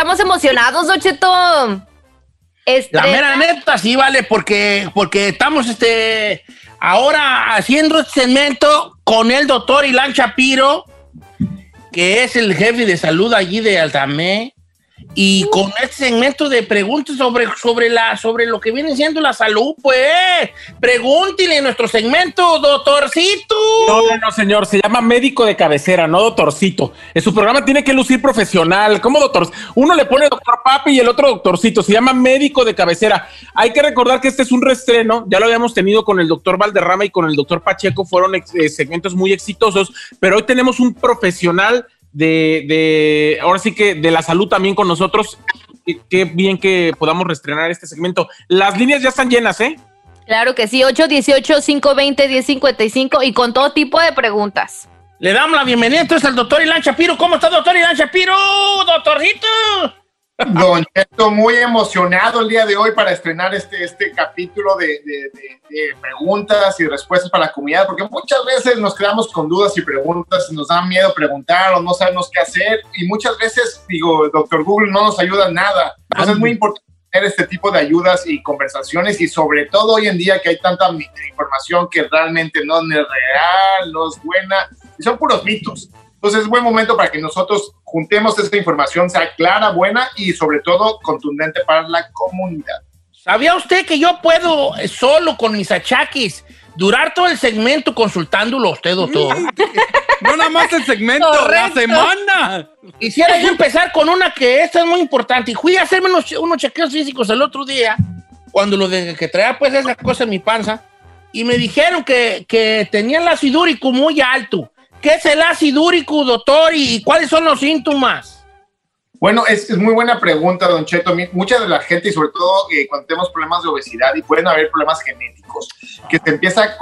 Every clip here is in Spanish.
estamos emocionados, Don Cheto. Este... La mera neta, sí, vale, porque, porque estamos este, ahora haciendo este segmento con el doctor Ilan Shapiro, que es el jefe de salud allí de Altamé. Y con este segmento de preguntas sobre, sobre, la, sobre lo que viene siendo la salud, pues, pregúntele en nuestro segmento, doctorcito. No, no, no, señor, se llama médico de cabecera, no doctorcito. En su programa tiene que lucir profesional. ¿Cómo doctor? Uno le pone doctor papi y el otro doctorcito. Se llama médico de cabecera. Hay que recordar que este es un restreno. Ya lo habíamos tenido con el doctor Valderrama y con el doctor Pacheco. Fueron eh, segmentos muy exitosos, pero hoy tenemos un profesional de, de, ahora sí que de la salud también con nosotros. Qué bien que podamos restrenar este segmento. Las líneas ya están llenas, ¿eh? Claro que sí, 818-520-1055 y con todo tipo de preguntas. Le damos la bienvenida entonces al doctor Ilan Shapiro. ¿Cómo está, doctor Ilan Shapiro? Doctorcito. Don Cheto, muy emocionado el día de hoy para estrenar este, este capítulo de, preguntas y respuestas para la comunidad, porque muchas veces nos quedamos con dudas y preguntas, nos da miedo preguntar o no sabemos qué hacer, y muchas veces, digo, doctor Google no nos ayuda en nada. Entonces es muy importante tener este tipo de ayudas y conversaciones, y sobre todo hoy en día que hay tanta información que realmente no es real, no es buena, y son puros mitos. Entonces es buen momento para que nosotros juntemos esta información, sea clara, buena y sobre todo contundente para la comunidad. ¿Sabía usted que yo puedo eh, solo con mis achaques durar todo el segmento consultándolo a usted, doctor? no nada más el segmento, la semana. Quisiera yo empezar con una que esta es muy importante. Y fui a hacerme unos, unos chequeos físicos el otro día, cuando lo de que traía pues esa cosa en mi panza, y me dijeron que, que tenía el ácido úrico muy alto. ¿Qué es el ácido úrico, doctor? ¿Y cuáles son los síntomas? Bueno, es, muy buena pregunta, don Cheto. Mucha de la gente, y sobre todo eh, cuando tenemos problemas de obesidad y pueden haber problemas genéticos, que se empieza a,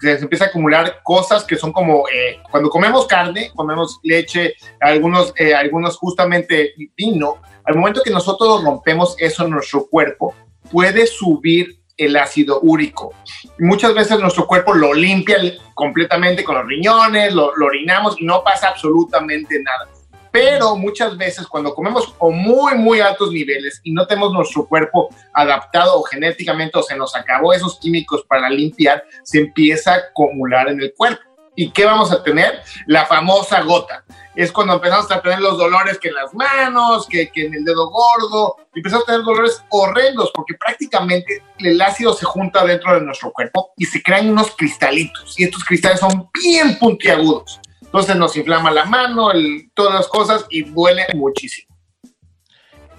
se acumular cosas que son como eh, cuando comemos carne, comemos leche, algunos, eh, algunos justamente vino, al momento que nosotros rompemos eso en nuestro cuerpo, puede subir el ácido úrico. Muchas veces nuestro cuerpo lo limpia completamente con los riñones, lo, orinamos y no pasa absolutamente nada. Pero muchas veces cuando comemos a muy, muy altos niveles y no tenemos nuestro cuerpo adaptado o genéticamente o se nos acabó esos químicos para limpiar, se empieza a acumular en el cuerpo. ¿Y qué vamos a tener? La famosa gota es cuando empezamos a tener los dolores que en las manos, que, que en el dedo gordo, empezamos a tener dolores horrendos porque prácticamente el ácido se junta dentro de nuestro cuerpo y se crean unos cristalitos y estos cristales son bien puntiagudos. Entonces nos inflama la mano, todas las cosas y duele muchísimo.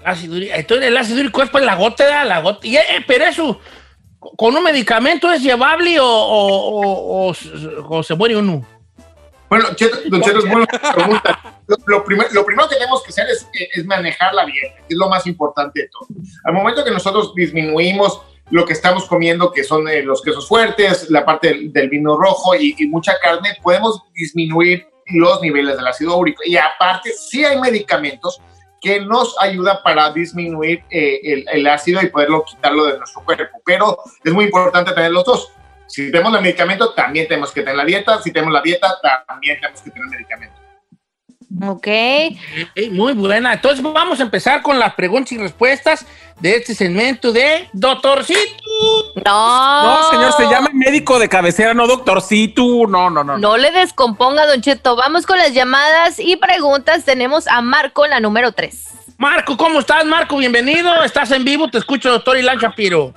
Ácido, entonces el ácido úrico es pues la gota, la gota. Y, eh, pero eso, ¿con un medicamento es llevable o, o, o se muere uno? Bueno, Cheto, don Cheto, es buena pregunta. Lo, lo, lo, primero que tenemos que hacer es, es manejar la dieta, que es lo más importante de todo. Al momento que nosotros disminuimos lo que estamos comiendo, que son eh, los quesos fuertes, la parte del, vino rojo y, mucha carne, podemos disminuir los niveles del ácido úrico. Y aparte, sí hay medicamentos que nos ayudan para disminuir eh, el, el, ácido y poderlo quitarlo de nuestro cuerpo. Pero es muy importante tener los dos. Si tenemos el medicamento, también tenemos que tener la dieta. Si tenemos la dieta, también tenemos que tener el medicamento. Ok. muy buena. Entonces vamos a empezar con las preguntas y respuestas de este segmento de Doctorcito. No. No, señor, se llama médico de cabecera, no doctorcito. No, no, no. No le descomponga, Don Cheto. Vamos con las llamadas y preguntas. Tenemos a Marco, la número 3. Marco, ¿cómo estás, Marco? Bienvenido. Estás en vivo. Te escucho, doctor Ilan Shapiro.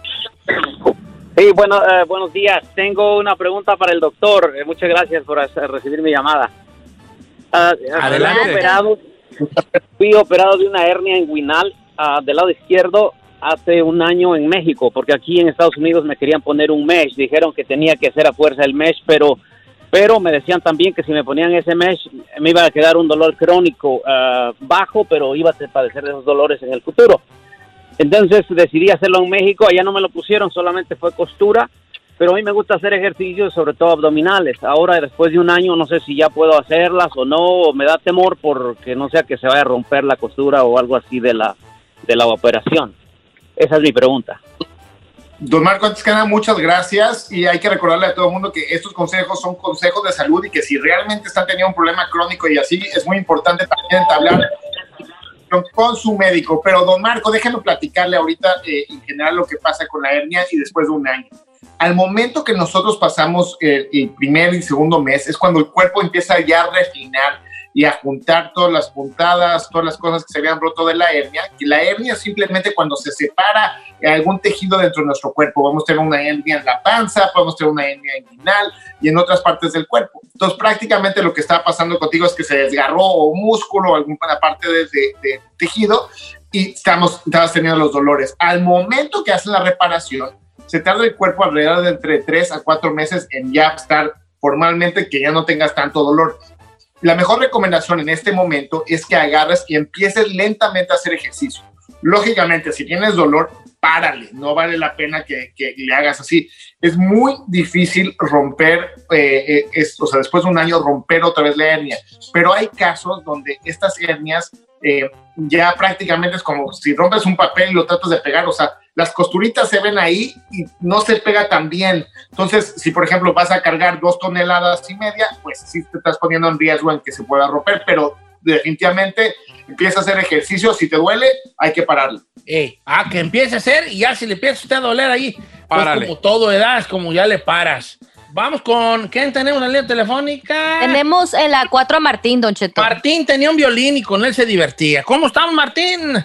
Sí, bueno, eh, buenos días. Tengo una pregunta para el doctor. Eh, muchas gracias por recibir mi llamada. Uh, Adelante. Operado, fui operado de una hernia inguinal uh, del lado izquierdo hace un año en México, porque aquí en Estados Unidos me querían poner un mesh. Dijeron que tenía que hacer a fuerza el mesh, pero, pero me decían también que si me ponían ese mesh me iba a quedar un dolor crónico bajo, pero iba a padecer de esos dolores en el futuro. Entonces decidí hacerlo en México, allá no me lo pusieron, solamente fue costura, pero a mí me gusta hacer ejercicios, sobre todo abdominales. Ahora, después de un año, no sé si ya puedo hacerlas o no, me da temor porque no sea que se vaya a romper la costura o algo así de la, de la operación. Esa es mi pregunta. Don Marco, antes que nada, muchas gracias y hay que recordarle a todo el mundo que estos consejos son consejos de salud y que si realmente están teniendo un problema crónico y así, es muy importante también entablar con su médico. Pero don Marco, déjenme platicarle ahorita eh, en general lo que pasa con la hernia y después de un año. Al momento que nosotros pasamos el primer y segundo mes es cuando el cuerpo empieza ya a refinar y a juntar todas las puntadas, todas las cosas que se habían roto de la hernia. Y la hernia simplemente cuando se separa algún tejido dentro de nuestro cuerpo. Vamos a tener una hernia en la panza, podemos tener una hernia inguinal y en otras partes del cuerpo. Entonces prácticamente lo que está pasando contigo es que se desgarró un músculo o alguna parte de, de, tejido y estamos, estamos teniendo los dolores. Al momento que hacen la reparación, se tarda el cuerpo alrededor de entre 3 a 4 meses en ya estar formalmente que ya no tengas tanto dolor. La mejor recomendación en este momento es que agarres y empieces lentamente a hacer ejercicio. Lógicamente, si tienes dolor, párale, no vale la pena que, le hagas así. Es muy difícil romper, eh, eh, o sea, después de un año romper otra vez la hernia, pero hay casos donde estas hernias eh, ya prácticamente es como si rompes un papel y lo tratas de pegar, o sea, las costuritas se ven ahí y no se pega tan bien. Entonces, si por ejemplo vas a cargar dos toneladas y media, pues sí te estás poniendo en riesgo en que se pueda romper, pero definitivamente empieza a hacer ejercicio, si te duele, hay que pararlo. ah, que empiece a hacer y ya si le empieza usted a doler ahí, pues como todo edad, como ya le paras. Vamos con, ¿quién tenemos en la línea telefónica? Tenemos en la 4 a Martín, Don Cheto. Martín tenía un violín y con él se divertía. ¿Cómo estamos, Martín?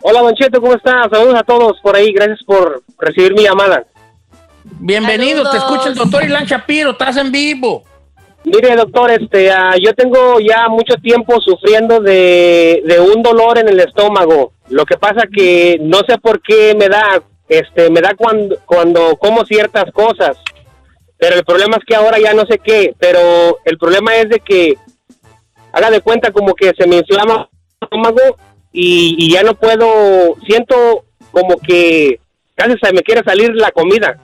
Hola, Don Cheto, ¿cómo estás? Saludos a todos por ahí, gracias por recibir mi llamada. Bienvenido, te escucha el doctor Ilan Shapiro, estás en vivo. Mire, doctor, este, ah, yo tengo ya mucho tiempo sufriendo de, de, un dolor en el estómago. Lo que pasa que no sé por qué me da, este, me da cuando, cuando como ciertas cosas. Pero el problema es que ahora ya no sé qué. Pero el problema es de que, haga de cuenta como que se me inflama el estómago y, y ya no puedo, siento como que casi se me quiere salir la comida.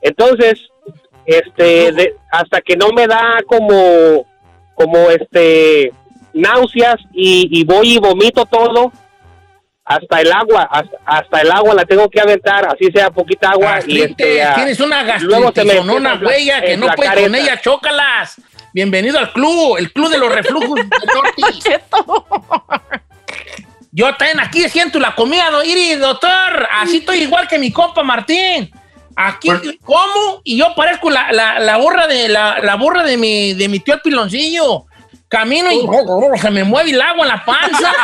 Entonces, este, hasta que no me da como, como este, náuseas y, voy y vomito todo, hasta el agua, hasta, el agua la tengo que aventar, así sea poquita agua. y este, tienes una gastritis una huella que no puedes con ella, chócalas. Bienvenido al club, el club de los reflujos. Yo también aquí siento la comida, ¿no? Iri, doctor, así estoy igual que mi compa Martín. Aquí como y yo parezco la, la, la burra de la, la, burra de mi, de mi tío el piloncillo. Camino y se me mueve el agua en la panza.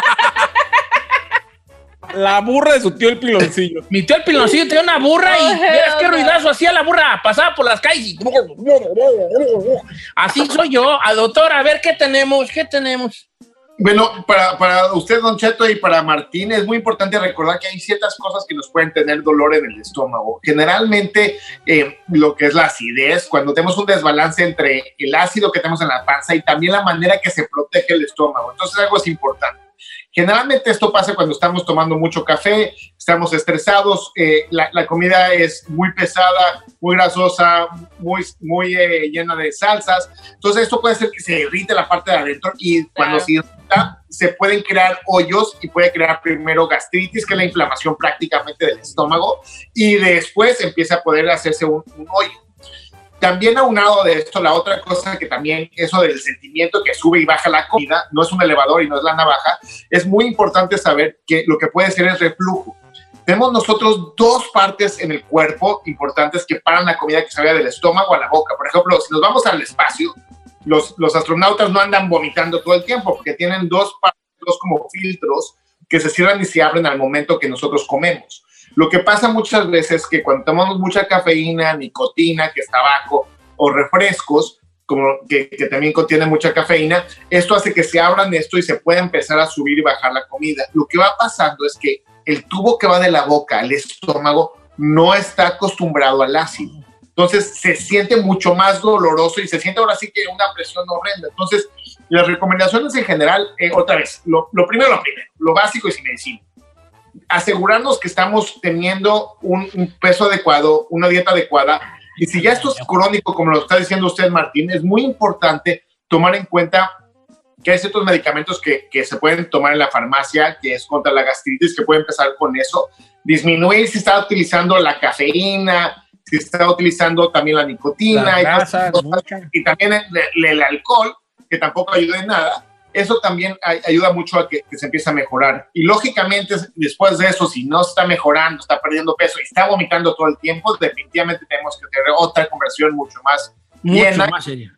La burra de su tío el piloncillo. Mi tío el piloncillo tenía una burra y es que ruidazo hacía la burra, pasaba por las calles y... Así soy yo. A doctor, a ver qué tenemos, qué tenemos. Bueno, para, para, usted, Don Cheto, y para Martín, es muy importante recordar que hay ciertas cosas que nos pueden tener dolor en el estómago. Generalmente, eh, lo que es la acidez, cuando tenemos un desbalance entre el ácido que tenemos en la panza y también la manera que se protege el estómago. Entonces, algo es importante. Generalmente esto pasa cuando estamos tomando mucho café, estamos estresados, eh, la, comida es muy pesada, muy grasosa, muy, muy eh, llena de salsas. Entonces esto puede hacer que se irrite la parte de adentro y cuando se se pueden crear hoyos y puede crear primero gastritis, que es la inflamación prácticamente del estómago, y después empieza a poder hacerse un, un hoyo. También aunado de esto, la otra cosa que también, eso del sentimiento que sube y baja la comida, no es un elevador y no es la navaja, es muy importante saber que lo que puede ser es reflujo. Tenemos nosotros dos partes en el cuerpo importantes que paran la comida que sale del estómago a la boca. Por ejemplo, si nos vamos al espacio, los, astronautas no andan vomitando todo el tiempo porque tienen dos dos como filtros que se cierran y se abren al momento que nosotros comemos. Lo que pasa muchas veces es que cuando tomamos mucha cafeína, nicotina, que es tabaco, o refrescos, como que, también contiene mucha cafeína, esto hace que se abran esto y se pueda empezar a subir y bajar la comida. Lo que va pasando es que el tubo que va de la boca al estómago no está acostumbrado al ácido. Entonces se siente mucho más doloroso y se siente ahora sí que una presión horrenda. Entonces, las recomendaciones en general, eh, otra vez, lo, lo primero, lo primero, lo básico es sin medicina asegurarnos que estamos teniendo un, peso adecuado, una dieta adecuada. Y si ya esto es crónico, como lo está diciendo usted, Martín, es muy importante tomar en cuenta que hay ciertos medicamentos que, que, se pueden tomar en la farmacia, que es contra la gastritis, que puede empezar con eso. Disminuir si está utilizando la cafeína, si está utilizando también la nicotina y, también el, el, alcohol, que tampoco ayuda en nada eso también ayuda mucho a que, se empiece a mejorar. Y lógicamente, después de eso, si no está mejorando, está perdiendo peso y está vomitando todo el tiempo, definitivamente tenemos que tener otra conversión mucho más mucho más seria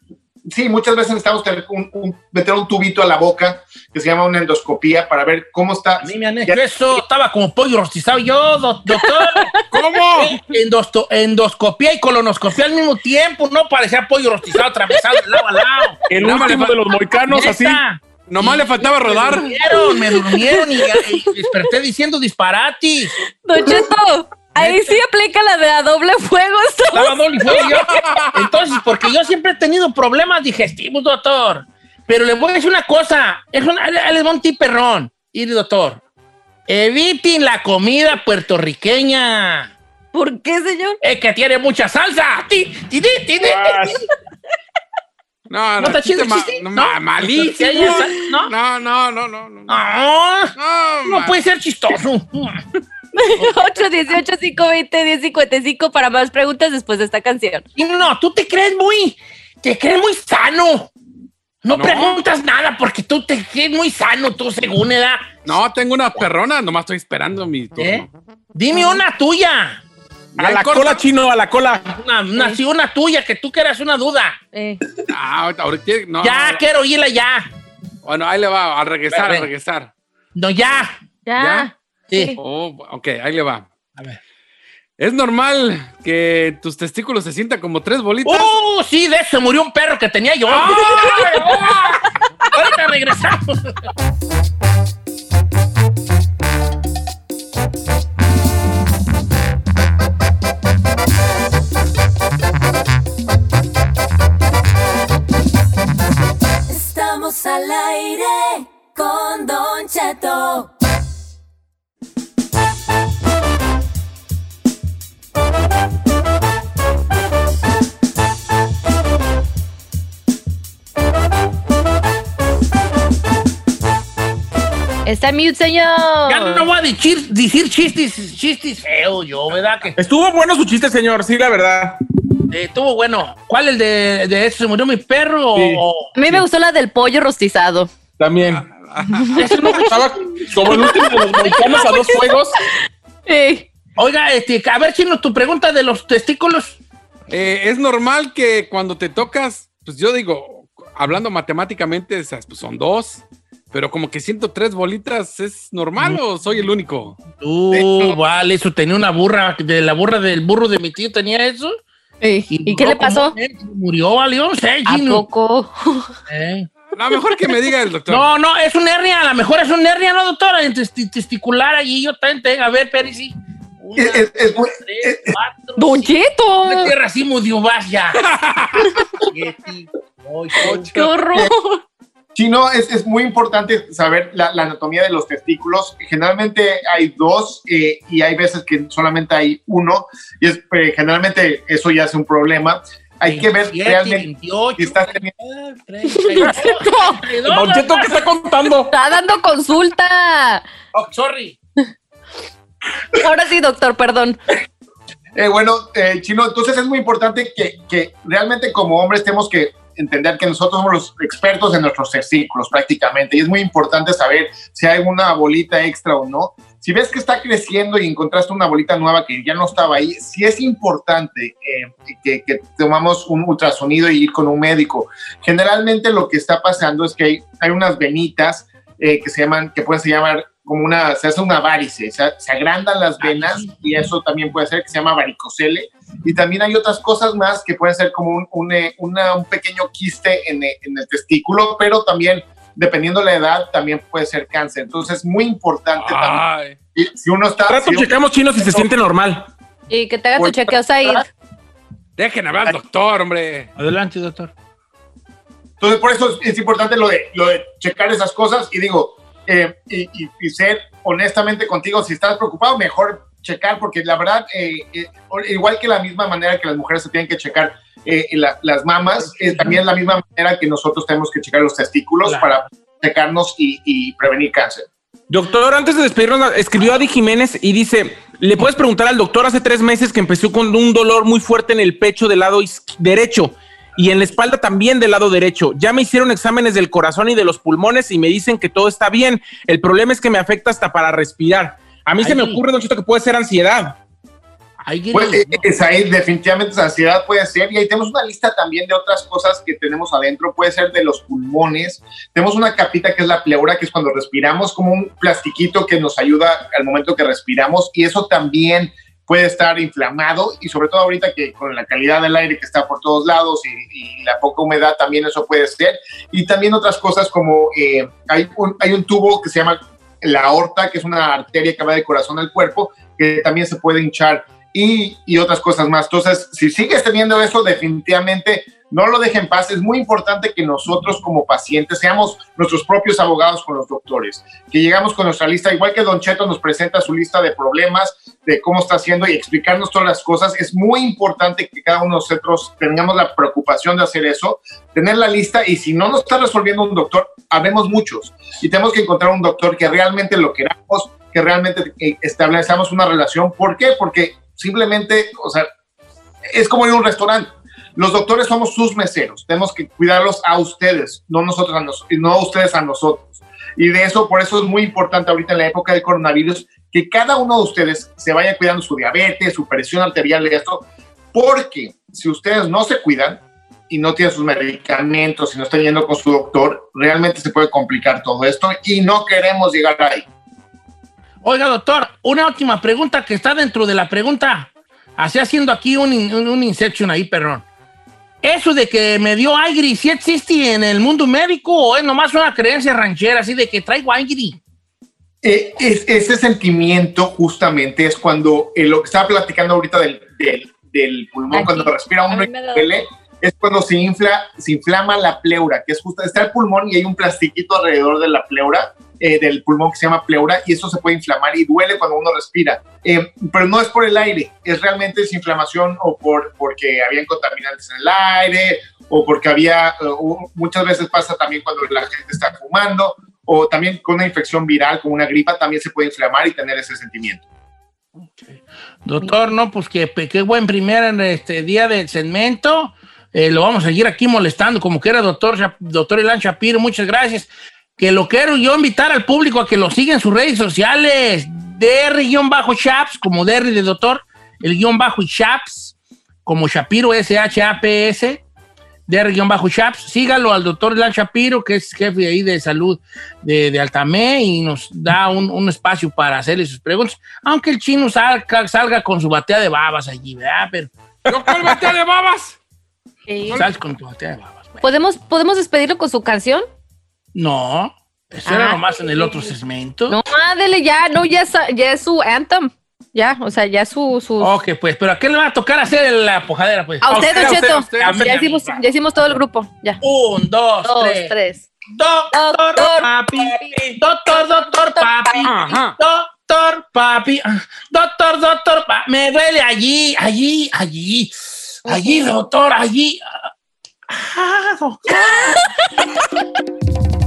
sí, muchas veces necesitamos tener un, meter un tubito a la boca que se llama una endoscopía para ver cómo está. A mí me han hecho eso, estaba como pollo rostizado yo, doctor. ¿Cómo? endoscopía y colonoscopía al mismo tiempo, no parecía pollo rostizado atravesado de lado a lado. El último de los moicanos así. Nomás le faltaba rodar. Me durmieron, me durmieron y, desperté diciendo disparatis. Don Cheto, Ahí sí aplica la de a doble fuego. La doble fuego. Entonces, porque yo siempre he tenido problemas digestivos, doctor. Pero le voy a decir una cosa. Es un, es un perrón. Ir, doctor. Eviten la comida puertorriqueña. ¿Por qué, señor? Es que tiene mucha salsa. No, no, no está chido. no, no, malísimo. No, no, no, no, no. No, no, no puede ser chistoso. 8, 18, 5, 20, 10, 55 para más preguntas después de esta canción. No, tú te crees muy, te crees muy sano. No, preguntas nada porque tú te crees muy sano, tú según edad. No, tengo una perrona, nomás estoy esperando mi turno. ¿Eh? Dime una tuya. A la cola, chino, a la cola. Una, sí, una tuya, que tú quieras una duda. Eh. Ah, no, ya, quiero oírla ya. Bueno, ahí le va, a regresar, a, regresar. No, ya. ¿Ya? Sí. Oh, ok, ahí le va. A ver. ¿Es normal que tus testículos se sientan como tres bolitas? ¡Oh, sí! De eso murió un perro que tenía yo. Ahorita regresamos. Estamos al aire con Don Cheto. Está mute, señor. Ya no voy a decir, decir chistes, chistes feo yo, ¿verdad? Que... Estuvo bueno su chiste, señor, sí, la verdad. Eh, estuvo bueno. ¿Cuál el de, de eso? ¿Se murió mi perro? a mí me gustó la del pollo rostizado. También. Eso no estaba como el último de los mexicanos a dos fuegos. Sí. Oiga, este, a ver, Chino, tu pregunta de los testículos. Eh, es normal que cuando te tocas, pues yo digo, hablando matemáticamente, pues son dos. Pero como que siento tres bolitas, ¿es normal o soy el único? Uh, vale, eso tenía una burra, de la burra del burro de mi tío tenía eso. ¿Y, qué le pasó? Murió, vale, no sé, ¿A poco? Eh. A lo mejor que me diga el doctor. No, no, es un hernia, a lo mejor es un hernia, ¿no, doctora? Testicular allí, yo también tengo. A ver, Perisi. Una, es, es, dos, tres, cuatro, Don Cheto. Una tierra así, vas ya. ¡Qué horror! Sí, no, es, es muy importante saber la, anatomía de los testículos. Generalmente hay dos eh, y hay veces que solamente hay uno y es, eh, generalmente eso ya es un problema. Hay que ver realmente 28, si estás teniendo... ¿qué está contando? Está dando consulta. Oh, sorry. Ahora sí, doctor, perdón. Eh, bueno, eh, Chino, entonces es muy importante que, que realmente como hombres tenemos que entender que nosotros somos los expertos en nuestros testículos prácticamente y es muy importante saber si hay una bolita extra o no. Si ves que está creciendo y encontraste una bolita nueva que ya no estaba ahí, sí es importante eh, que, que, tomamos un ultrasonido y ir con un médico. Generalmente lo que está pasando es que hay, hay unas venitas eh, que se llaman, que pueden se llamar como una, se hace una varice, se, se agrandan las venas y eso también puede ser que se llama varicocele y también hay otras cosas más que pueden ser como un, un, eh, un pequeño quiste en, eh, en, el testículo, pero también, dependiendo de la edad, también puede ser cáncer. Entonces es muy importante también. si uno está... Trato, si checamos chino si se siente normal. Y que te haga tu pues, chequeo, ahí. Dejen hablar, doctor, hombre. Adelante, doctor. Entonces, por eso es, importante lo de, lo de checar esas cosas y digo, eh, y, y, y, ser honestamente contigo, si estás preocupado, mejor checar, porque la verdad, eh, eh, igual que la misma manera que las mujeres se tienen que checar eh, las mamas, también la misma manera que nosotros tenemos que checar los testículos para checarnos y, prevenir cáncer. Doctor, antes de despedirnos, escribió Adi Jiménez y dice, le puedes preguntar al doctor hace tres meses que empezó con un dolor muy fuerte en el pecho del lado derecho. Y en la espalda también del lado derecho. Ya me hicieron exámenes del corazón y de los pulmones y me dicen que todo está bien. El problema es que me afecta hasta para respirar. A mí se me ocurre, Don Cheto, que puede ser ansiedad. Pues, eh, es ahí, definitivamente esa ansiedad puede ser. Y ahí tenemos una lista también de otras cosas que tenemos adentro. Puede ser de los pulmones. Tenemos una capita que es la pleura, que es cuando respiramos, como un plastiquito que nos ayuda al momento que respiramos. Y eso también puede estar inflamado y sobre todo ahorita que con la calidad del aire que está por todos lados y, la poca humedad también eso puede ser. Y también otras cosas como eh, hay, un, hay un tubo que se llama la aorta, que es una arteria que va del corazón al cuerpo, que también se puede hinchar y, y, otras cosas más. Entonces, si sigues teniendo eso, definitivamente no lo dejen en paz. Es muy importante que nosotros como pacientes seamos nuestros propios abogados con los doctores, que llegamos con nuestra lista, igual que Don Cheto nos presenta su lista de problemas, de cómo está haciendo y explicarnos todas las cosas. Es muy importante que cada uno de nosotros tengamos la preocupación de hacer eso, tener la lista y si no nos está resolviendo un doctor, habemos muchos y tenemos que encontrar un doctor que realmente lo queramos, que realmente eh, establezcamos una relación. ¿Por qué? Porque simplemente, o sea, es como ir a un restaurante. Los doctores somos sus meseros, tenemos que cuidarlos a ustedes, no nosotros a nosotros, no ustedes a nosotros. Y de eso, por eso es muy importante ahorita en la época del coronavirus que cada uno de ustedes se vaya cuidando su diabetes, su presión arterial y esto, porque si ustedes no se cuidan y no tienen sus medicamentos y no están yendo con su doctor, realmente se puede complicar todo esto y no queremos llegar ahí. Oiga, doctor, una última pregunta que está dentro de la pregunta. Así haciendo aquí un, un, inception ahí, perdón. ¿Eso de que me dio aire sí existe en el mundo médico o es nomás una creencia ranchera así de que traigo aire? Eh, ese sentimiento justamente es cuando eh, lo que estaba platicando ahorita del, del, pulmón, cuando respira uno y duele, es cuando se infla, se inflama la pleura, que es justo, está el pulmón y hay un plastiquito alrededor de la pleura eh, del pulmón que se llama pleura y eso se puede inflamar y duele cuando uno respira. Eh, pero no es por el aire, es realmente esa inflamación o por, porque habían contaminantes en el aire o porque había, eh, muchas veces pasa también cuando la gente está fumando o también con una infección viral, con una gripa, también se puede inflamar y tener ese sentimiento. Doctor, no, pues que qué buen primer este día del segmento. lo vamos a seguir aquí molestando, como que era doctor, doctor Elan Shapiro. Muchas gracias que lo quiero yo invitar al público a que lo siga en sus redes sociales. DR-Chaps, como DR de doctor, el guion bajo y Chaps, como Shapiro, S-H-A-P-S, DR-Chaps. Sígalo al doctor Lan Shapiro, que es jefe ahí de salud de, de Altamé, y nos da un, espacio para hacerle sus preguntas. Aunque el chino salga, salga con su batea de babas allí, ¿verdad? Pero. ¿Yo cuál batea de babas? Con tu batea de babas. ¿Podemos, ¿Podemos despedirlo con su canción? No, eso era ah. nomás en el otro segmento. No, dele ya, no, ya es, ya es su anthem. Ya, o sea, ya su, su. Ok, pues, pero ¿a qué le va a tocar hacer la pojadera, pues? A usted, Don Cheto. Ya, hicimos, ya hicimos todo el grupo, ya. Un, dos, dos tres. tres. Doctor, doctor papi, doctor, doctor papi, Ajá. doctor papi, doctor, doctor papi, me duele allí, allí, allí, allí, doctor, allí. Ah, doctor.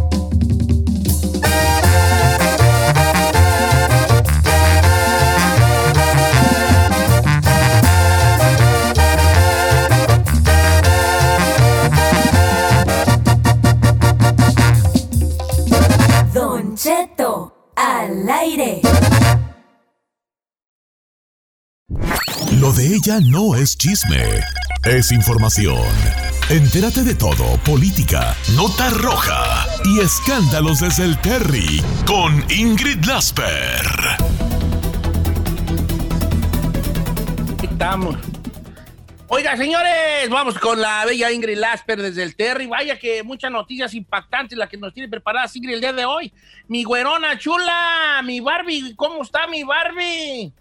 Ella no es chisme, es información. Entérate de todo, política, nota roja y escándalos desde el Terry con Ingrid Lasper. Estamos. Oiga, señores, vamos con la bella Ingrid Lasper desde el Terry. Vaya que muchas noticias impactantes la que nos tiene preparada Ingrid el día de hoy. Mi güerona chula, mi Barbie, ¿cómo está mi Barbie?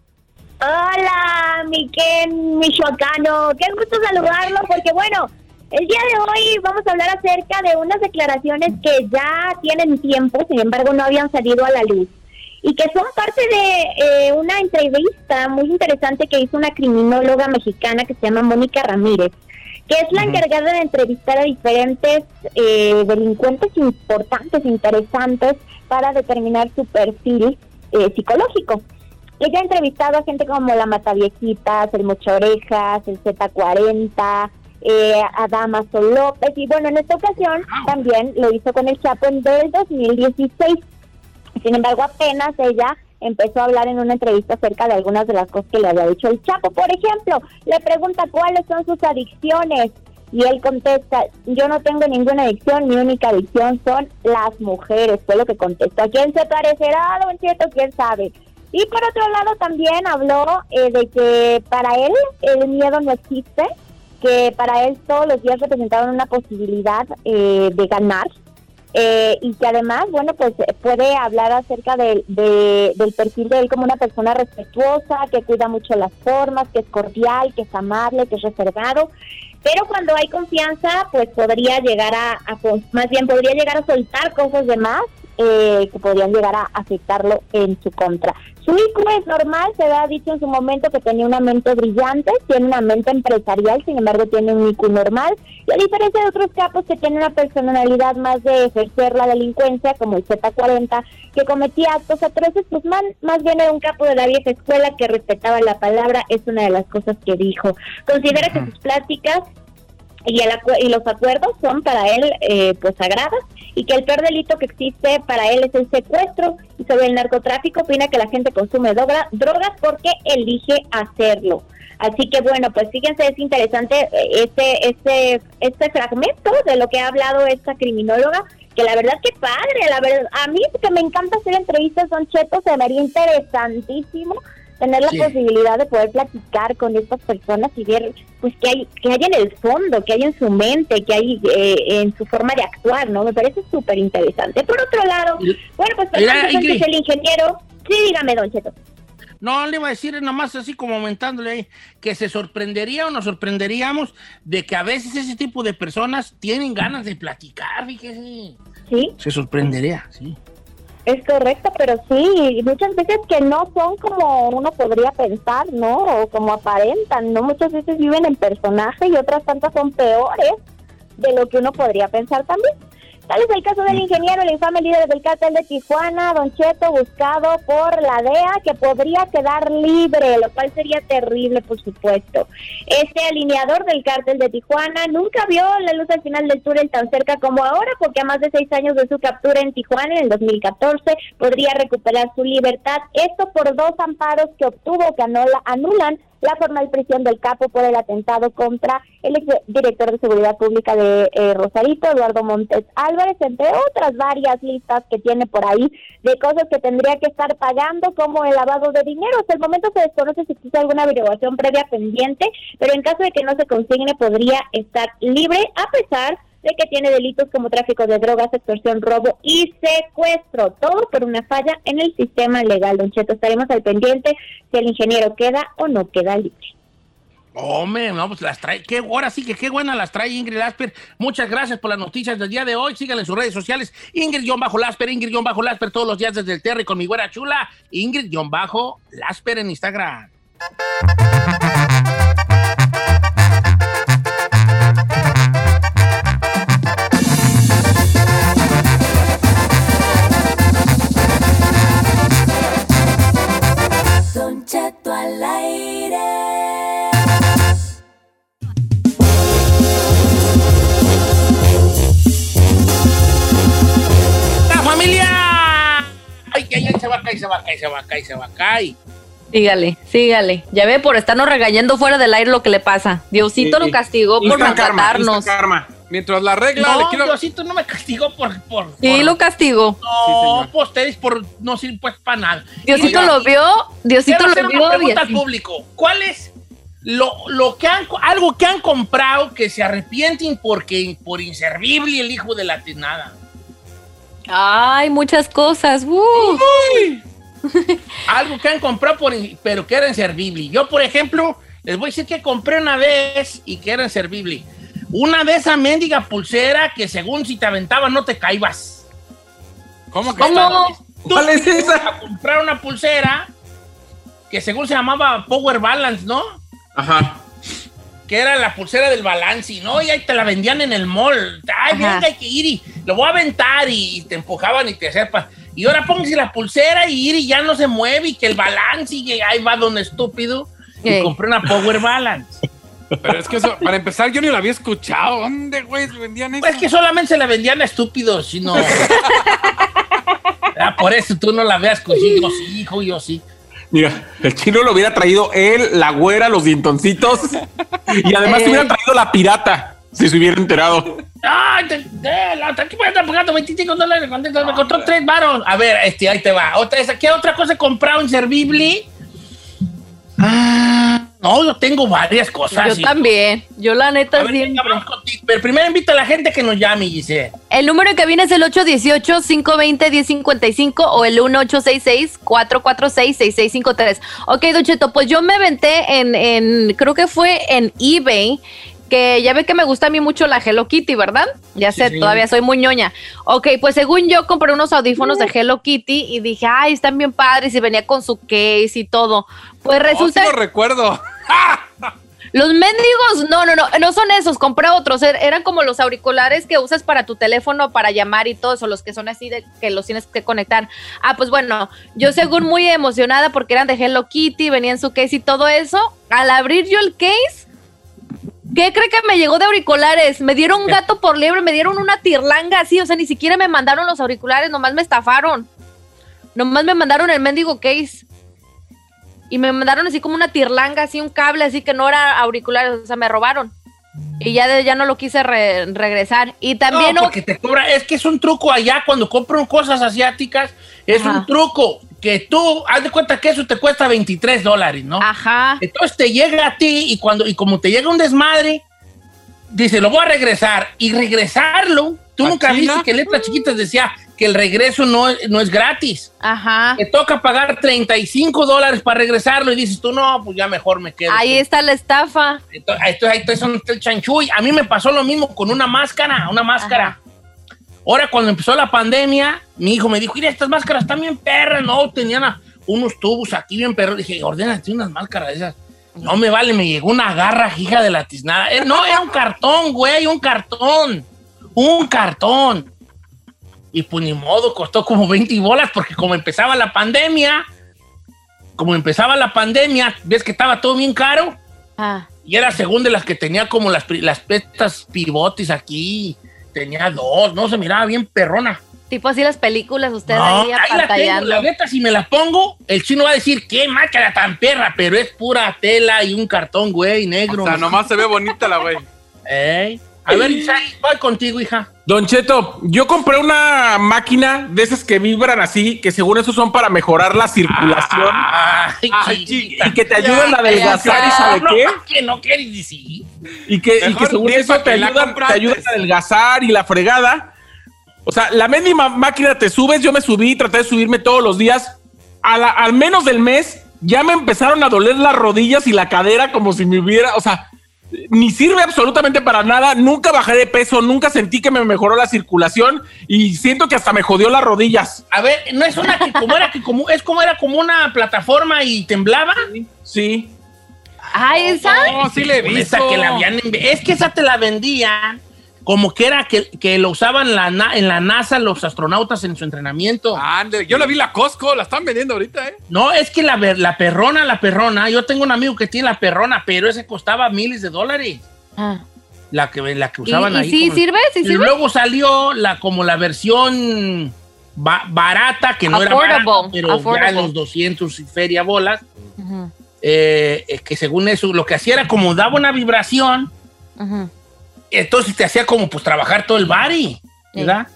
Hola, mi Ken Michoacano. Qué gusto saludarlo porque bueno, el día de hoy vamos a hablar acerca de unas declaraciones que ya tienen tiempo, sin embargo no habían salido a la luz y que son parte de eh, una entrevista muy interesante que hizo una criminóloga mexicana que se llama Mónica Ramírez, que es la encargada de entrevistar a diferentes eh, delincuentes importantes, interesantes, para determinar su perfil eh, psicológico. Ella ha entrevistado a gente como la Mataviejitas, el Mocho Orejas, el Z40, eh, a Damaso López. Y bueno, en esta ocasión también lo hizo con el Chapo en del 2016. Sin embargo, apenas ella empezó a hablar en una entrevista acerca de algunas de las cosas que le había dicho el Chapo. Por ejemplo, le pregunta cuáles son sus adicciones y él contesta, yo no tengo ninguna adicción, mi única adicción son las mujeres, fue lo que contestó. ¿A quién se parecerá, don Cheto? ¿Quién sabe? Y por otro lado también habló eh, de que para él el miedo no existe, que para él todos los días representaban una posibilidad eh, de ganar eh, y que además, bueno, pues puede hablar acerca del perfil de él como una persona respetuosa, que cuida mucho las formas, que es cordial, que es amable, que es reservado. Pero cuando hay confianza, pues podría llegar a, a más bien podría llegar a soltar cosas de más eh, que podrían llegar a afectarlo en su contra. Su IQ es normal, se ha dicho en su momento que tenía una mente brillante, tiene una mente empresarial, sin embargo tiene un IQ normal, y a diferencia de otros capos que tienen una personalidad más de ejercer la delincuencia, como el Z40, que cometía actos atroces, pues más, más bien era un capo de la vieja escuela que respetaba la palabra, es una de las cosas que dijo. Considera que sus pláticas y, el y los acuerdos son para él eh, pues sagrados y que el peor delito que existe para él es el secuestro y sobre el narcotráfico opina que la gente consume drogas porque elige hacerlo. Así que bueno, pues fíjense, es interesante eh, este, este, este fragmento de lo que ha hablado esta criminóloga, que la verdad que padre, la verdad, a mí que me encanta hacer entrevistas, Don Cheto, se me haría interesantísimo tener la posibilidad de poder platicar con estas personas y ver pues qué hay que hay en el fondo, qué hay en su mente, qué hay eh, en su forma de actuar, ¿no? Me parece súper interesante. Por otro lado, bueno, pues entonces el ingeniero, sí, dígame, don Cheto. No, le iba a decir nomás así como aumentándole ahí, que se sorprendería o nos sorprenderíamos de que a veces ese tipo de personas tienen ganas de platicar, fíjese. Sí. Se sorprendería, sí. Es correcto, pero sí, muchas veces que no son como uno podría pensar, ¿no? O como aparentan, ¿no? Muchas veces viven en personaje y otras tantas son peores de lo que uno podría pensar también. Tal es el caso del ingeniero, el infame líder del cártel de Tijuana, Don Cheto, buscado por la DEA, que podría quedar libre, lo cual sería terrible, por supuesto. Este alineador del cártel de Tijuana nunca vio la luz al final del túnel tan cerca como ahora, porque a más de seis años de su captura en Tijuana, en el 2014, podría recuperar su libertad. Esto por dos amparos que obtuvo que anulan la formal prisión del capo por el atentado contra el director de Seguridad Pública de eh, Rosarito, Eduardo Montes Álvarez, entre otras varias listas que tiene por ahí de cosas que tendría que estar pagando, como el lavado de dinero. Hasta el momento se desconoce si existe alguna averiguación previa pendiente, pero en caso de que no se consigne, podría estar libre, a pesar de que tiene delitos como tráfico de drogas, extorsión, robo y secuestro. Todo por una falla en el sistema legal. Don Cheto, estaremos al pendiente si el ingeniero queda o no queda libre. Hombre, no, pues las trae, qué ahora sí que qué buena las trae Ingrid Lasper. Muchas gracias por las noticias del día de hoy. Síganle en sus redes sociales. Ingrid-Lasper, Ingrid-Lasper todos los días desde el Terry con mi güera chula. Ingrid-Lasper en Instagram. Se va a caer, se va a caer, se va a caer, se va a caer. Sígale, sígale. Ya ve por estarnos regañando fuera del aire lo que le pasa. Diosito lo castigó por maltratarnos. Mientras la regla no, Diosito no me castigó por. por sí, lo castigó. No, pues ustedes por no sirven pues para nada. Diosito lo vio, Diosito lo vio. Pregunta al público: ¿Cuál es lo, lo, que han, algo que han comprado que se arrepienten porque por inservible el hijo de la tenada? Ay, muchas cosas. Algo que han comprado, por, pero que era inservible. Yo, por ejemplo, les voy a decir que compré una vez y que era inservible. Una de esa mendiga pulsera que según si te aventaba no te caibas. ¿Cómo que ¿Cómo? ¿Cuál es esa? A comprar una pulsera que según se llamaba Power Balance, ¿no? Ajá que era la pulsera del balance, ¿no? Y ahí te la vendían en el mall. Ay, venga, hay que ir y lo voy a aventar y te empujaban y te sepas. Y ahora póngase la pulsera y ir y ya no se mueve y que el balance y ahí va don estúpido. Y compré una Power Balance. Pero es que eso, para empezar, yo ni lo había escuchado. ¿Dónde, güey, vendían eso? Pues es que solamente se la vendían a estúpidos, si no. Ah, por eso tú no la veas con yo sí, hijo, yo sí. Mira, el chino lo hubiera traído él, la güera, los dientoncitos. Y además Eh. te hubiera traído la pirata, si se hubiera enterado. Ay, te, te, la otra, aquí me están pagando 25 dólares, contento, me costó 3 varos. A ver, este, ahí te va. Otra, ¿Qué otra cosa he comprado inservible? Ah, no, yo tengo varias cosas. Yo también. Yo la A neta siempre. contigo. Pero primero invita a la gente que nos llame, Giselle. El número que viene es el 818-520-1055 o el 1866-446-6653. Ok, Don Cheto, pues yo me aventé en, en, creo que fue en eBay, que ya ve que me gusta a mí mucho la Hello Kitty, ¿verdad? Ya sé, sí. todavía soy muy ñoña. Ok, pues según yo compré unos audífonos de Hello Kitty y dije, ay, están bien padres y venía con su case y todo. Pues resulta... Oh, sí lo recuerdo. Los mendigos, no, no, no, no son esos, compré otros, er- eran como los auriculares que usas para tu teléfono, para llamar y todo eso, los que son así de que los tienes que conectar. Ah, pues bueno, yo según muy emocionada porque eran de Hello Kitty, venían su case y todo eso, al abrir yo el case, ¿qué cree que me llegó de auriculares? Me dieron un gato por liebre, me dieron una tirlanga así, o sea, ni siquiera me mandaron los auriculares, nomás me estafaron. Nomás me mandaron el mendigo case. Y me mandaron así como una tirlanga, así un cable, así que no era auriculares, o sea, me robaron. Y ya, de- ya no lo quise re- regresar. Y también... no, o- porque te cobra, es que es un truco allá cuando compran cosas asiáticas, es Ajá. un truco que tú, haz de cuenta que eso te cuesta 23 dólares, ¿no? Ajá. Entonces te llega a ti y cuando y como te llega un desmadre, dice, lo voy a regresar. Y regresarlo, tú ¿A nunca viste que letras chiquitas decía que el regreso no, es- no es gratis. Ajá. Te toca pagar 35 dólares para regresarlo y dices tú, no, pues ya mejor me quedo. Ahí está la estafa. Entonces, ahí está, el chanchuy. A mí me pasó lo mismo con una máscara, una máscara. Ahora, cuando empezó la pandemia, mi hijo me dijo, mira, estas máscaras están bien perras. No, tenían a- unos tubos aquí bien perros. Dije, ordénate unas máscaras de esas. No me vale, me llegó una garra hija de la tiznada. Eh, no, era un cartón, güey, un cartón. Un cartón. Y pues ni modo, costó como 20 bolas porque como empezaba la pandemia, como empezaba la pandemia, ves que estaba todo bien caro. Ah. Y era según de las que tenía como las, las estas pivotes aquí. Tenía dos, no se miraba bien perrona. Tipo así las películas, ustedes No, ahí ahí la tengo, la neta, si me la pongo, el chino va a decir, qué máscara tan perra, pero es pura tela y un cartón, güey, negro. O sea, nomás se ve bonita la güey. Ey. A ver, Isai, voy contigo, hija. Don Cheto, yo compré una máquina de esas que vibran así, que según eso son para mejorar la circulación Ay, Ay, chiquita. y que te ayudan a adelgazar y sabe no, qué. que no quieres decir. Y que, y que según eso te ayudan, te compraste. ayudan a adelgazar y la fregada. O sea, la mínima máquina te subes, yo me subí, traté de subirme todos los días. A la- al menos del mes ya me empezaron a doler las rodillas y la cadera como si me hubiera, o sea, ni sirve absolutamente para nada. Nunca bajé de peso, nunca sentí que me mejoró la circulación y siento que hasta me jodió las rodillas. A ver, no es una que como era que como es como era como una plataforma y temblaba. Sí. Ah, esa. No, sí le he Con esa visto. que la habían es que esa te la vendían como que era que, que lo usaban la na- en la NASA los astronautas en su entrenamiento. Ande, yo la vi la Costco, la están vendiendo ahorita, ¿eh? No, es que la, la perrona, la perrona, yo tengo un amigo que tiene la perrona, pero ese costaba miles de dólares. Ah. La que, la que ¿Y, usaban y ahí. sí como- sirve? ¿Sí y sirve? luego salió la como la versión ba- barata, que no era Affordable, barata, pero ya affordable. en los 200 y feria bolas, eh, eh, que según eso, lo que hacía era como daba una vibración, ujú. Entonces te hacía como pues trabajar todo el body, ¿verdad?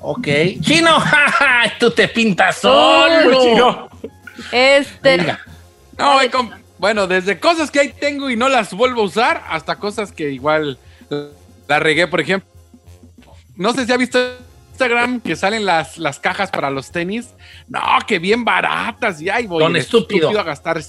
Ok. Chino, jaja, tú te pintas solo. Chino. Este. Venga. No, bueno, desde cosas que ahí tengo y no las vuelvo a usar, hasta cosas que igual la regué, por ejemplo. No sé si ha visto Instagram que salen las, las cajas para los tenis. No, que bien baratas. Y ahí voy. Don estúpido. a gastar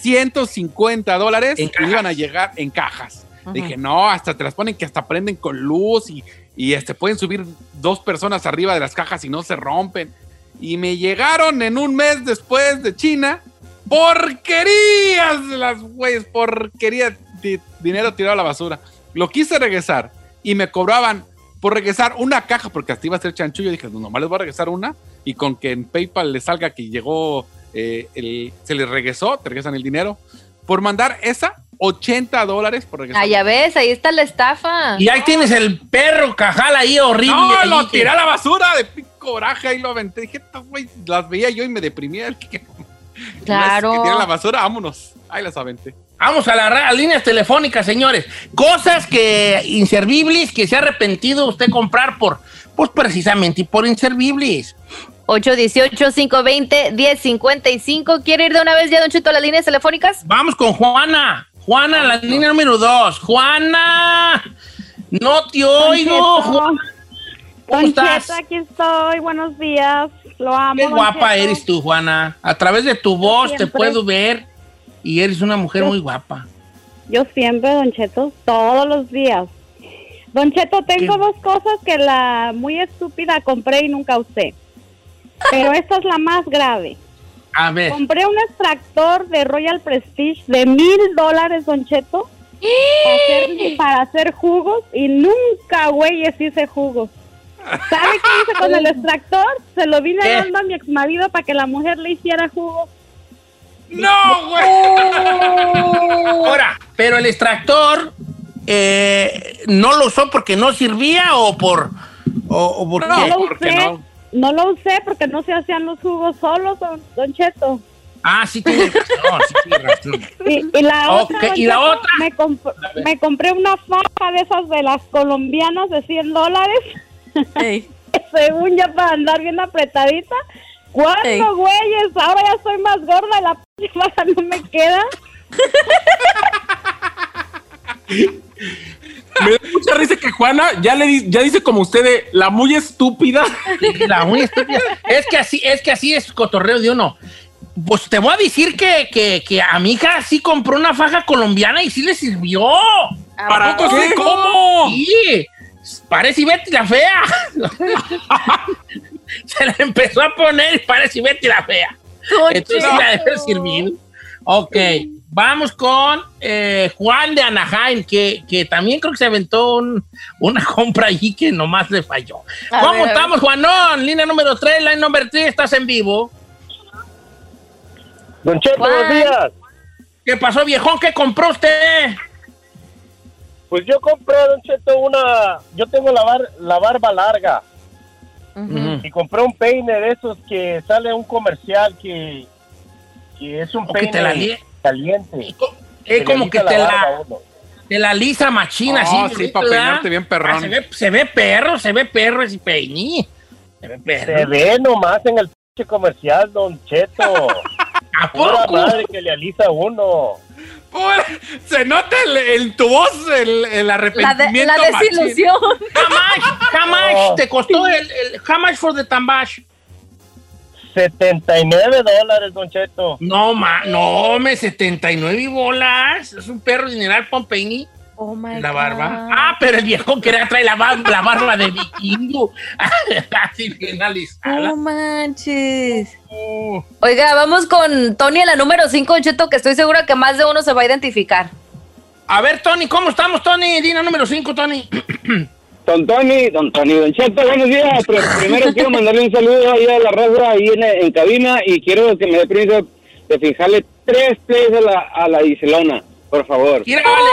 150 dólares En y cajas. iban a llegar en cajas. Dije, no, hasta te las ponen que hasta prenden con luz y, y este, pueden subir dos personas arriba de las cajas y no se rompen. Y me llegaron en un mes después de China. Porquerías las güeyes, porquería, di- dinero tirado a la basura. Lo quise regresar y me cobraban por regresar una caja, porque hasta iba a ser chanchullo. Dije, no, nomás les voy a regresar una y con que en PayPal le salga que llegó, eh, el- se les regresó, te regresan el dinero. Por mandar esa, 80 dólares por regresar. Ah, ya ves, ahí está la estafa. Y ahí tienes el perro cajal ahí horrible. No, ahí lo que- tiré a la basura de pico coraje y lo aventé. Dije, "Estas, güey, las veía yo y me deprimía. Claro. Que tiré a la basura, vámonos. Ahí las aventé. Vamos a las líneas telefónicas, señores. Cosas que inservibles que se ha arrepentido usted comprar por, pues precisamente por inservibles. 818-520-1055. ¿Quiere ir de una vez ya, Don Chito, a las líneas telefónicas? Vamos con Juana. Juana, la línea número dos. Juana, no te oigo. Juana. ¿Cómo Don estás? Cheto, aquí estoy. Buenos días. Lo amo. Qué guapa Cheto. eres tú, Juana. A través de tu voz te puedo ver y eres una mujer muy guapa. Yo siempre, Don Cheto, todos los días. Don Cheto, tengo ¿Qué? dos cosas que la muy estúpida compré y nunca usé. Pero esta es la más grave. A ver, Compré un extractor de Royal Prestige de mil dólares, Don Cheto, para hacer, para hacer jugos y nunca, güey, hice jugos. ¿Sabe qué hice con el extractor? Se lo vine ¿Qué? dando a mi ex marido para que la mujer le hiciera jugo. ¡No, güey! ahora, pero el extractor eh, no lo usó porque no servía o por o, o por No qué? lo ¿por qué usé, no? No? lo usé porque no se hacían los jugos solos, don, don Cheto. Ah, sí razón, razón. Y, y la otra, don ¿y la Cheto, otra? Me, comp- me compré una faja de esas de las colombianas de 100 dólares, Ey. según ya para andar bien apretadita. ¿Cuándo, Ey. güeyes? Ahora ya soy más gorda, la p faja no me queda. Me da mucha risa que Juana ya le di- ya dice como usted de la muy estúpida. La muy estúpida. Es que así, es que así es cotorreo de uno. Pues te voy a decir que, que, que a mi hija sí compró una faja colombiana y sí le sirvió. ¿Para poco qué? sí? ¿Cómo? Sí, parece Betty la fea. Se la empezó a poner y parece Betty la fea. Entonces sí la debe servir. Ok, vamos con eh, Juan de Anaheim, que, que también creo que se aventó un- una compra allí que nomás le falló. A ¿Cómo ver, estamos, Juanón? Línea número 3, line número 3, estás en vivo. Don Cheto, buenos días. ¿Qué pasó, viejón? ¿Qué compró usted? Pues yo compré, Don Cheto, una... Yo tengo la, bar- la barba larga y compré un peine de esos que sale un comercial que, que es un peine te la lie- caliente. Es como que te barba la, a uno. te la lisa machina, Oh, así. sí, pa' ¿verdad? peinarte bien perrón. Ah, se, ve, se ve perro, se ve perro ese peiní. Se ve perro. Se ve nomás en el pinche comercial, Don Cheto. ¿A Pura poco? madre que le alisa a uno. Por- se nota el- en tu voz el, el La, de- arrepentimiento. la desilusión. How much No. te costó el, el much for the tambash? 79 dólares, Don Cheto. No, ma, no, me 79 bolas. Es un perro dineral Pompeini. Oh my La barba. God. Ah, pero el viejo quería traer la, bar- la barba de vikingo. Así bien alisada. No manches. Oiga, vamos con Tony en la número 5, Cheto, que estoy segura que más de uno se va a identificar. A ver, Tony, ¿cómo estamos, Tony? Dina número 5, Tony. Don Tony, don Tony, don Cheto, buenos días. Pero primero quiero mandarle un saludo ahí a la raza ahí en, en cabina y quiero que me dé permiso de fijarle tres plays a la, a la Iselona, por favor. Mira, vale.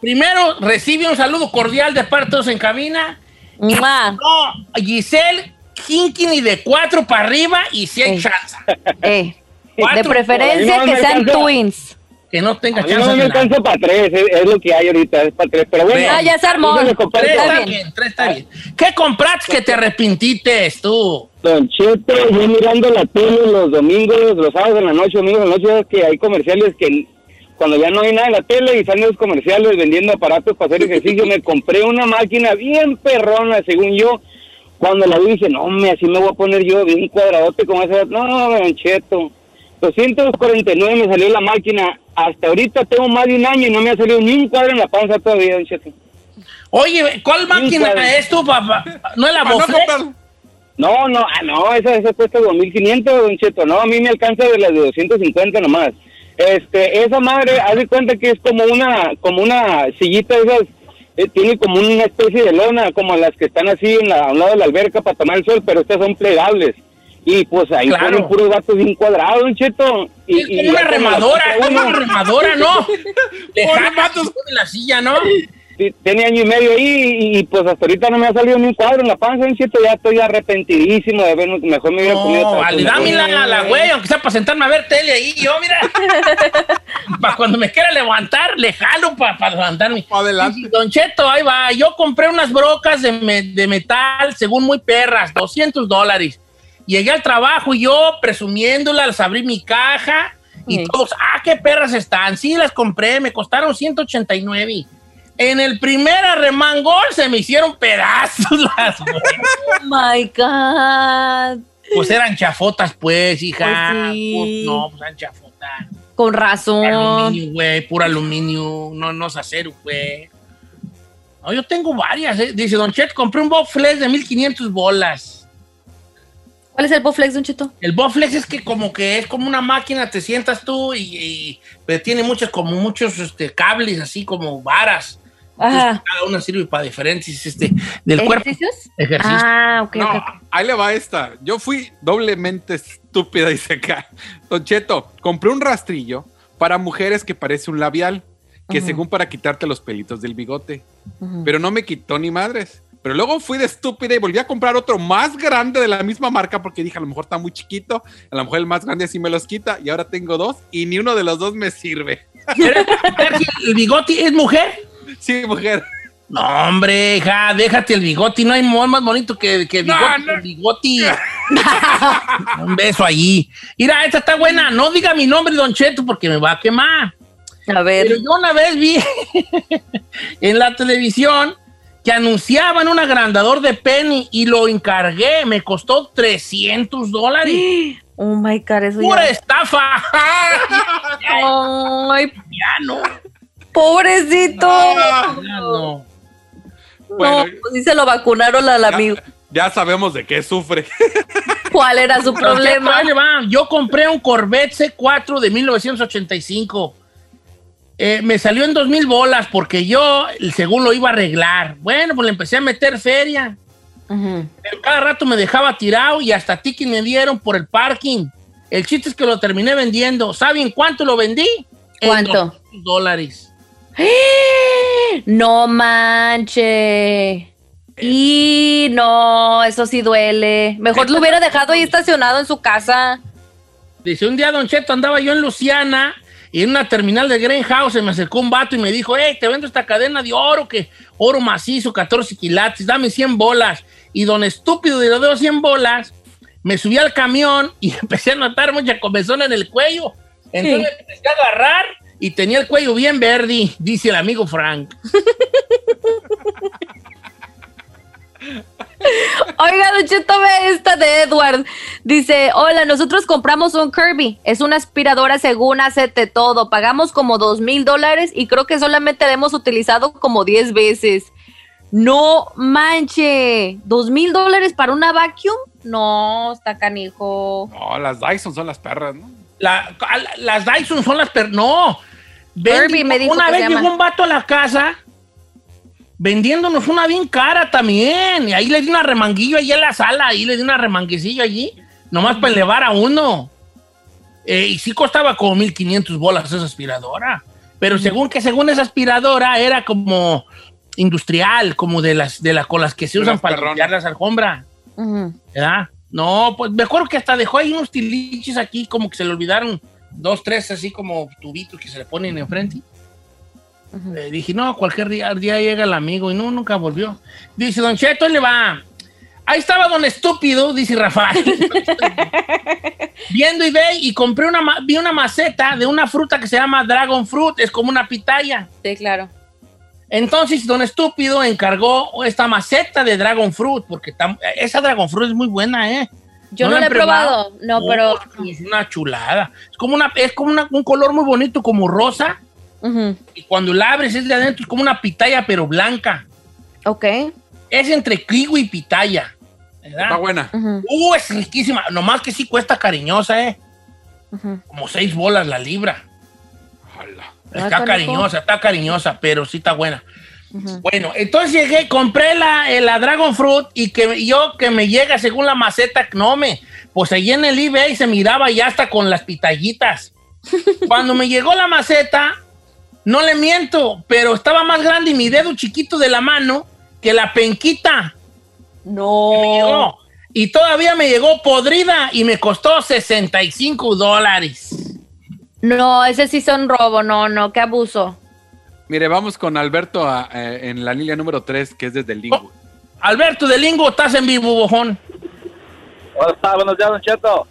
Primero, recibe un saludo cordial de parte de todos en cabina. Mua. No, Giselle, Kinkini de cuatro para arriba y si hay Ey. chance. Eh, de preferencia que sean alcanza. twins. Que no tenga chance. no me alcanza para tres, es, es lo que hay ahorita, es para tres. Pero bueno, Ah, ya se armó. Tres Está bien. bien, tres está bien. ¿Qué compraste que te arrepentiste tú? Don Cheto, yo mirando la tele los domingos, los sábados en la noche, domingos en la noche, que hay comerciales que cuando ya no hay nada en la tele y salen los comerciales vendiendo aparatos para hacer ejercicio, me compré una máquina bien perrona, según yo. Cuando la vi dije, no, me así me voy a poner yo bien cuadradote con esa. No, Don Cheto. 249 me salió la máquina. Hasta ahorita tengo más de un año y no me ha salido ni un cuadro en la panza todavía, Don Cheto. Oye, ¿cuál máquina es tu papá? ¿No es la comprar- No, no, ah, no, esa, esa cuesta 2.500, don Cheto. No, a mí me alcanza de las de 250 nomás. Este, esa madre, haz de cuenta que es como una, como una sillita de esas, eh, tiene como una especie de lona, como las que están así en la, a un lado de la alberca para tomar el sol, pero estas son plegables. Y pues ahí Claro. ponen puros vatos bien cuadrados, Don Cheto. Y, Es como una remadora, es como una remadora, ¿no? Le pone la silla, ¿no? Tiene año y medio ahí y, y, pues hasta ahorita no me ha salido ni un cuadro en la panza, Don Cheto. Ya estoy arrepentidísimo de haber, mejor me hubiera comido No, tacos, vale, dámela a la güey, aunque sea para sentarme a ver tele ahí, yo, mira. para cuando me quiera levantar, le jalo para levantarme. Pa' adelante. Dice, Don Cheto, ahí va. Yo compré unas brocas de, me- de metal, según muy perras, 200 dólares. Llegué al trabajo y yo presumiéndolas, abrí mi caja y todos, ah, qué perras están. Sí, las compré, me costaron 189. En el primer arremangol se me hicieron pedazos las. Oh my God. Pues eran chafotas, pues, hija. Pues sí. No, pues eran chafotas. Con Puro razón. aluminio, güey, puro aluminio. No, no es acero, güey. No, yo tengo varias, ¿eh? Dice Don Chet, compré un Bobflex de 1500 bolas. ¿Cuál es el Boflex, Don Cheto? El Bobflex es que como que es como una máquina, te sientas tú y, y- pero tiene muchos, como muchos este, cables, así como varas. Entonces, cada una sirve para diferentes este, del cuerpo. ¿Ejercicios? Ejercicio. Ah, ok, No, ok. ahí le va esta. Yo fui doblemente estúpida, dice acá. Don Cheto, compré un rastrillo para mujeres que parece un labial, que según para quitarte los pelitos del bigote. Ujú. Pero no me quitó ni madres. Pero luego fui de estúpida y volví a comprar otro más grande de la misma marca porque dije, a lo mejor está muy chiquito, a lo mejor el más grande así me los quita y ahora tengo dos y ni uno de los dos me sirve. ¿El bigote es mujer? Sí, mujer. No, hombre, hija, déjate el bigote. No hay más bonito que, que No, bigote. no. el bigote. Un beso allí. Mira, esta está buena. No diga mi nombre, Don Cheto, porque me va a quemar. A ver. Pero yo una vez vi en la televisión que anunciaban un agrandador de Penny y lo encargué. Me costó 300 dólares. Oh my God, eso ¡Pura ya. estafa! Ay, ya no. pobrecito. Ya no. Bueno, no, pues sí se lo vacunaron al amigo. Ya sabemos de qué sufre. ¿Cuál era su problema? Yo compré un Corvette C4 de 1985. Eh, me salió en 2000 bolas porque yo, según lo iba a arreglar. Bueno, pues le empecé a meter feria. Pero cada rato me dejaba tirado y hasta ticket me dieron por el parking. El chiste es que lo terminé vendiendo. ¿Saben cuánto lo vendí? En ¿Cuánto? 200 dólares. No manche. Y no, eso sí duele. Mejor lo hubiera dejado ahí estacionado en su casa. Dice, un día, Don Cheto, andaba yo en Luciana y en una terminal de Greenhouse se me acercó un vato y me dijo, hey, te vendo esta cadena de oro, que oro macizo, 14 quilates, dame 100 bolas. Y don estúpido de los dedos 100 bolas, me subí al camión y empecé a notar mucha comezón en el cuello. Entonces Sí. me empecé a agarrar y tenía el cuello bien verde, dice el amigo Frank. Oiga, Don Cheto, ve esta de Edward. Dice, hola, nosotros compramos un Kirby. Es una aspiradora según hacete todo. Pagamos como dos mil dólares y creo que solamente la hemos utilizado como 10 veces. No manche. ¿Dos mil dólares para una vacuum? No, está canijo. No, las Dyson son las perras, ¿no? La- la- las Dyson son las... per- no. Kirby me dijo una que vez se llegó un vato a la casa vendiéndonos una bien cara también. Y ahí le di una remanguillo ahí en la sala, ahí le di una remanguecillo allí, nomás para elevar a uno. Eh, y sí costaba como 1500 bolas esa aspiradora. Pero según que según esa aspiradora era como industrial, como de las de las con las que se usan para limpiar las alfombras. ¿verdad? No, pues me acuerdo que hasta dejó ahí unos tiliches aquí, como que se le olvidaron dos, tres, así como tubitos que se le ponen enfrente. Le dije, no, cualquier día, día llega el amigo y no, nunca volvió. Dice, Don Cheto, le va. Ahí estaba Don Estúpido, dice Rafael. Viendo y ve y compré una, vi una maceta de una fruta que se llama Dragon Fruit, es como una pitaya. Sí, claro. Entonces, Don Estúpido encargó esta maceta de Dragon Fruit, porque esa Dragon Fruit es muy buena, ¿eh? Yo no, la la he han probado. No, Oh, pero. Es una chulada. Es como, una, es como una- un color muy bonito, como rosa. Y cuando la abres es de adentro, es como una pitaya, pero blanca. Ok. Es entre kiwi y pitaya. ¿verdad? Está buena. Uh, es riquísima. Nomás que sí cuesta cariñosa, ¿eh? Como seis bolas la libra. Hola. Ah, Está canijo. cariñosa, está cariñosa, pero sí está buena. Bueno, entonces llegué, compré la, eh, la Dragon Fruit y que yo que me llega según la maceta, no me, pues allí en el eBay se miraba ya hasta con las pitallitas. Cuando me llegó la maceta, no le miento, pero estaba más grande y mi dedo chiquito de la mano que la penquita. No. que me llegó. Y todavía me llegó podrida y me costó 65 dólares. No, ese sí son robo, no, no, qué abuso. Mire, vamos con Alberto a- eh, en la línea número 3, que es desde el Lingo. Alberto de Lingo, estás en vivo, bojón. Hola, buenos días, Don Cheto.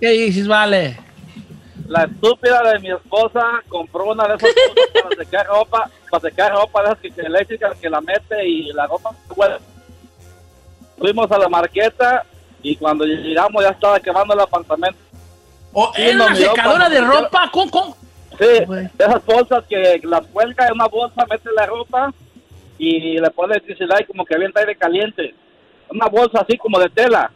¿Qué dices, vale? La estúpida de mi esposa compró una de esas cosas para secar ropa, para secar ropa de esas que, que eléctricas que la mete y la ropa huele. Fuimos a la marqueta y cuando llegamos ya estaba quemando el apartamento. ¿O Sí, ¿Era nos una secadora de ropa? ¿Cómo, cómo? Sí, de esas bolsas que las cuelga en una bolsa, mete la ropa y le pone electricidad y como que avienta aire caliente. Una bolsa así como de tela.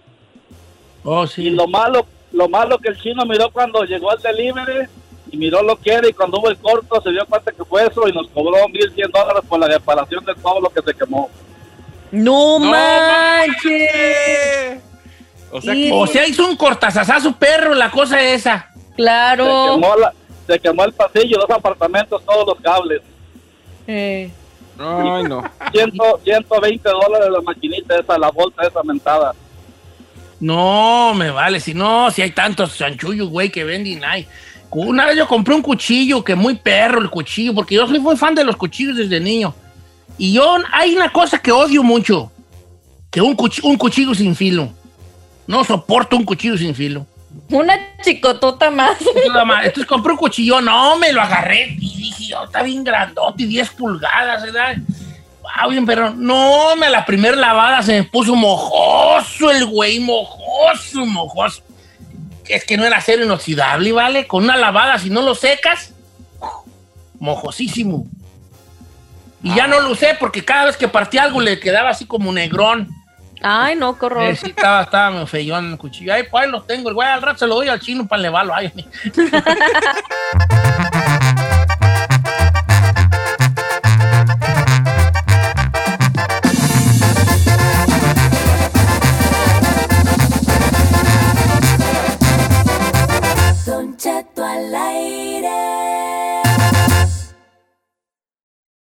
Oh, sí. Y lo malo, lo malo que el chino miró cuando llegó al delivery y miró lo que era y cuando hubo el corto se dio cuenta que fue eso y nos cobró 1.100 dólares por la reparación de todo lo que se quemó. No, ¡No manches. O sea, que O sea, hizo un cortazazazo perro la cosa esa. Se Claro. quemó, la- se quemó el pasillo, los apartamentos, todos los cables. Eh. Ay, no. 100, 120 dólares la maquinita esa, la bolsa esa mentada. No, me vale. Si no, si hay tantos chanchullos, güey, que venden ahí. Una vez yo compré un cuchillo, que muy perro el cuchillo, porque yo soy muy fan de los cuchillos desde niño. Y yo, hay una cosa que odio mucho, que un, cuchi- un cuchillo sin filo. No soporto un cuchillo sin filo. Una chicotota más. Entonces compré un cuchillo, no, me lo agarré y dije, oh, está bien grandote, 10 pulgadas, ¿verdad? Wow, bien, pero no, me a la primera lavada se me puso mojoso el güey, mojoso, mojoso. Es que no era acero inoxidable, ¿vale? Con una lavada, si no lo secas, mojosísimo. Y ya no lo usé porque cada vez que partía algo le quedaba así como negrón. Ay, no, qué horror. Sí, estaba, estaba medio feyón el cuchillo. Ay, pues ahí lo tengo. El güey al rato se lo doy al chino para levarlo. Ay, al aire.